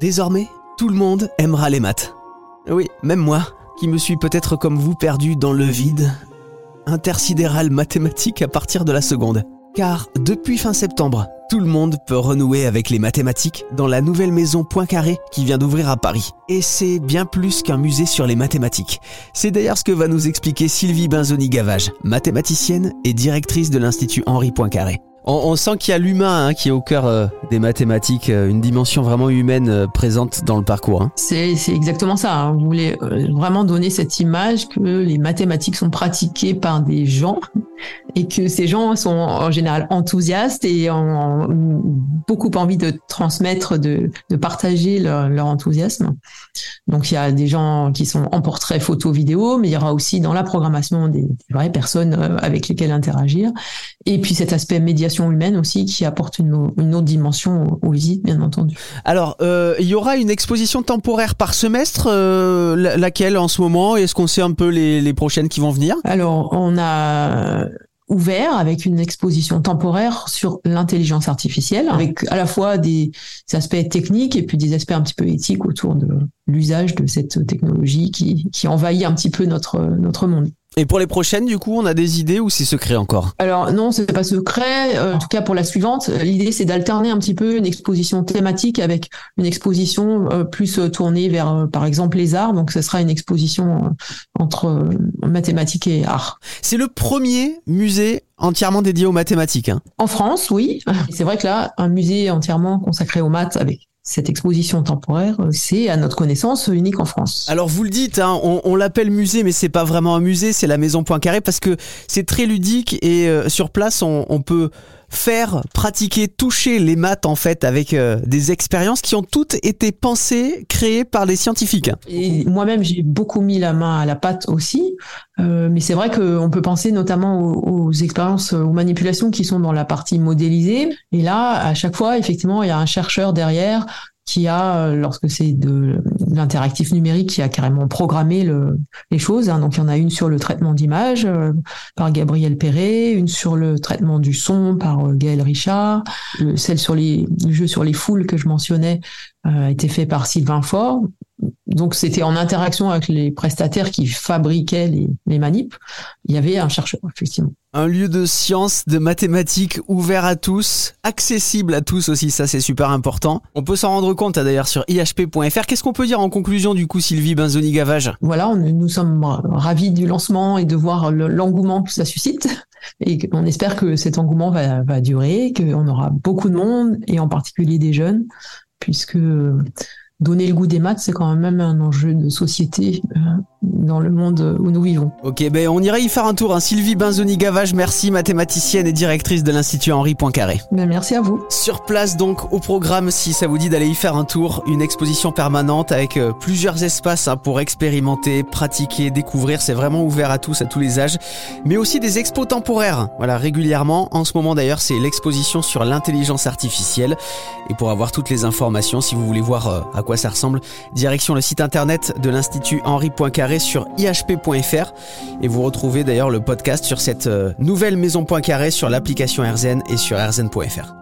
Désormais, tout le monde aimera les maths. Oui, même moi, qui me suis peut-être comme vous perdu dans le vide intersidéral mathématique à partir de la seconde. Car depuis fin septembre, tout le monde peut renouer avec les mathématiques dans la nouvelle maison Poincaré qui vient d'ouvrir à Paris. Et c'est bien plus qu'un musée sur les mathématiques. C'est d'ailleurs ce que va nous expliquer Sylvie Benzoni-Gavage, mathématicienne et directrice de l'Institut Henri Poincaré. On, sent qu'il y a l'humain hein, qui est au cœur euh, des mathématiques, euh, une dimension vraiment humaine euh, présente dans le parcours. Hein. C'est exactement ça. Hein. Vous voulez vraiment donner cette image que les mathématiques sont pratiquées par des gens et que ces gens sont en général enthousiastes et ont beaucoup envie de transmettre, de, de partager leur, leur, enthousiasme. Donc il y a des gens qui sont en portrait photo vidéo, mais il y aura aussi dans la programmation des, des vraies personnes avec lesquelles interagir. Et puis cet aspect médiation humaine aussi qui apporte une, une autre dimension aux, visites, bien entendu. Alors, euh, il y aura une exposition temporaire par semestre, euh, laquelle en ce moment Est-ce qu'on sait un peu les, les prochaines qui vont venir? Alors, on a ouvert avec une exposition temporaire sur l'intelligence artificielle, avec à la fois des aspects techniques et puis des aspects un petit peu éthiques autour de l'usage de cette technologie qui, qui envahit un petit peu notre, notre monde. Et pour les prochaines, du coup, on a des idées ou c'est secret encore Alors non, c'est pas secret. Euh, en tout cas, pour la suivante, l'idée c'est d'alterner un petit peu une exposition thématique avec une exposition euh, plus euh, tournée vers, par exemple, les arts. Donc, ce sera une exposition entre mathématiques et arts. C'est le premier musée entièrement dédié aux mathématiques. Hein. En France, oui. C'est vrai que là, un musée entièrement consacré aux maths avec cette exposition temporaire, euh, c'est à notre connaissance unique en France. Alors vous le dites, hein, on, l'appelle musée, mais c'est pas vraiment un musée, c'est la Maison Poincaré parce que c'est très ludique et euh, sur place on peut faire, pratiquer, toucher les maths en fait avec euh, des expériences qui ont toutes été pensées, créées par des scientifiques. Et moi-même, j'ai beaucoup mis la main à la pâte aussi, euh, mais c'est vrai qu'on peut penser notamment aux, expériences, aux manipulations qui sont dans la partie modélisée. Et là, à chaque fois, effectivement, il y a un chercheur derrière qui a, euh, lorsque c'est de l'interactif numérique, qui a carrément programmé le, les choses. Hein. Donc il y en a une sur le traitement d'image euh, par Gabriel Perret, une sur le traitement du son par euh, Gaël Richard, celle sur les le jeu sur les foules que je mentionnais a été fait par Sylvain Faure donc c'était en interaction avec les prestataires qui fabriquaient les, les manips. Il y avait un chercheur, effectivement. Un lieu de sciences, de mathématiques ouvert à tous, accessible à tous aussi, ça c'est super important. On peut s'en rendre compte hein, d'ailleurs sur ihp.fr. Qu'est-ce qu'on peut dire en conclusion du coup Sylvie Benzoni-Gavage Voilà, on, nous sommes ravis du lancement et de voir l'engouement que ça suscite. Et on espère que cet engouement va, va durer, qu'on aura beaucoup de monde et en particulier des jeunes, puisque donner le goût des maths, c'est quand même un enjeu de société euh, dans le monde où nous vivons. Ok, ben on irait y faire un tour. Hein. Sylvie Benzoni-Gavage, merci, mathématicienne et directrice de l'Institut Henri Poincaré. Ben, merci à vous. Sur place donc, au programme, si ça vous dit d'aller y faire un tour, une exposition permanente avec euh, plusieurs espaces hein, pour expérimenter, pratiquer, découvrir. C'est vraiment ouvert à tous, à tous les âges. Mais aussi des expos temporaires, voilà, régulièrement. En ce moment d'ailleurs, c'est l'exposition sur l'intelligence artificielle. Et pour avoir toutes les informations, si vous voulez voir euh, à quoi ça ressemble, direction le site internet de l'Institut Henri Poincaré sur ihp.fr et vous retrouvez d'ailleurs le podcast sur cette euh, nouvelle maison sur l'application RZN et sur rzn.fr.